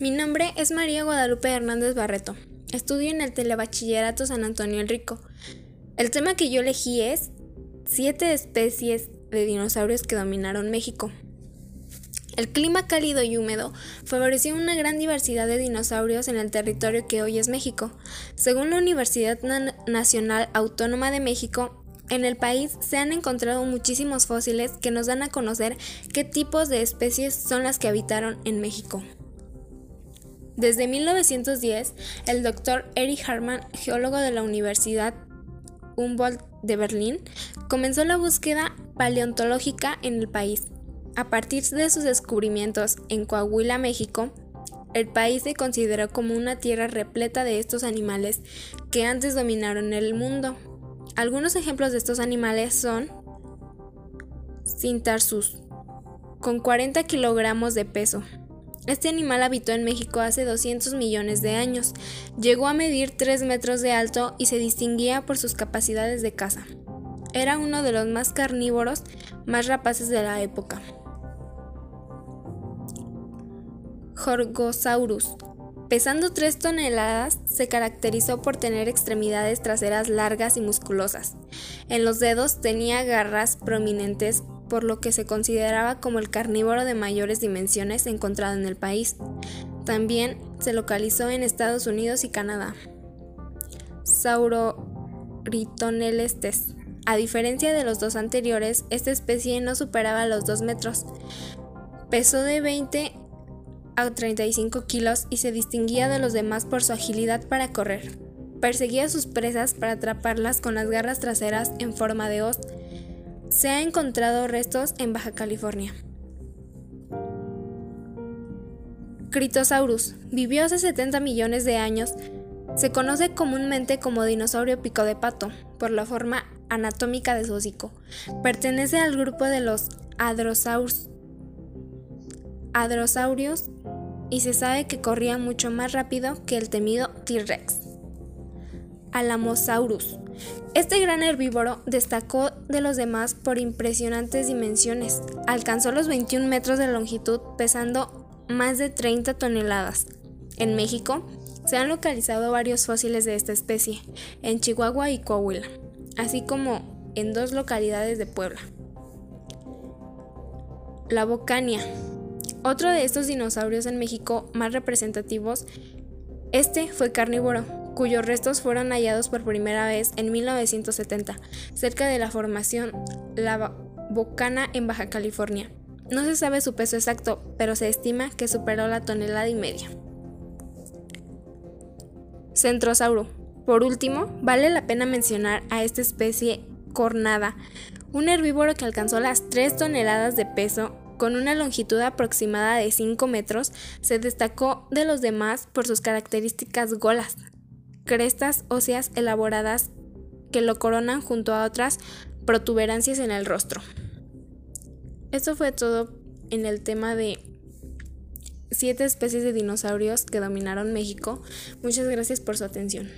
Mi nombre es María Guadalupe Hernández Barreto. Estudio en el Telebachillerato San Antonio el Rico. El tema que yo elegí es siete especies de dinosaurios que dominaron México. El clima cálido y húmedo favoreció una gran diversidad de dinosaurios en el territorio que hoy es México. Según la Universidad Nacional Autónoma de México, en el país se han encontrado muchísimos fósiles que nos dan a conocer qué tipos de especies son las que habitaron en México. Desde 1910, el doctor Erich Hartmann, geólogo de la Universidad Humboldt de Berlín, comenzó la búsqueda paleontológica en el país. A partir de sus descubrimientos en Coahuila, México, el país se consideró como una tierra repleta de estos animales que antes dominaron el mundo. Algunos ejemplos de estos animales son Cintarsus, con 40 kilogramos de peso. Este animal habitó en México hace 200 millones de años, llegó a medir 3 metros de alto y se distinguía por sus capacidades de caza. Era uno de los más carnívoros, más rapaces de la época. Jorgosaurus. Pesando 3 toneladas, se caracterizó por tener extremidades traseras largas y musculosas. En los dedos tenía garras prominentes, por lo que se consideraba como el carnívoro de mayores dimensiones encontrado en el país. También se localizó en Estados Unidos y Canadá. Sauroritonelestes. A diferencia de los dos anteriores, esta especie no superaba los 2 metros. Pesó de 20 a 35 kilos y se distinguía de los demás por su agilidad para correr. Perseguía a sus presas para atraparlas con las garras traseras en forma de hoz. Se ha encontrado restos en Baja California. Critosaurus vivió hace 70 millones de años. Se conoce comúnmente como dinosaurio pico de pato por la forma anatómica de su hocico. Pertenece al grupo de los Adrosaurus hadrosaurios y se sabe que corría mucho más rápido que el temido T-Rex. Alamosaurus. Este gran herbívoro destacó de los demás por impresionantes dimensiones. Alcanzó los 21 metros de longitud pesando más de 30 toneladas. En México se han localizado varios fósiles de esta especie, en Chihuahua y Coahuila, así como en dos localidades de Puebla. La Bocania. Otro de estos dinosaurios en México más representativos, este fue carnívoro, cuyos restos fueron hallados por primera vez en 1970, cerca de la formación La Bocana en Baja California. No se sabe su peso exacto, pero se estima que superó la tonelada y media. Centrosauro. Por último, vale la pena mencionar a esta especie cornada, un herbívoro que alcanzó las 3 toneladas de peso con una longitud aproximada de 5 metros, se destacó de los demás por sus características golas, crestas óseas elaboradas que lo coronan junto a otras protuberancias en el rostro. Esto fue todo en el tema de siete especies de dinosaurios que dominaron México. Muchas gracias por su atención.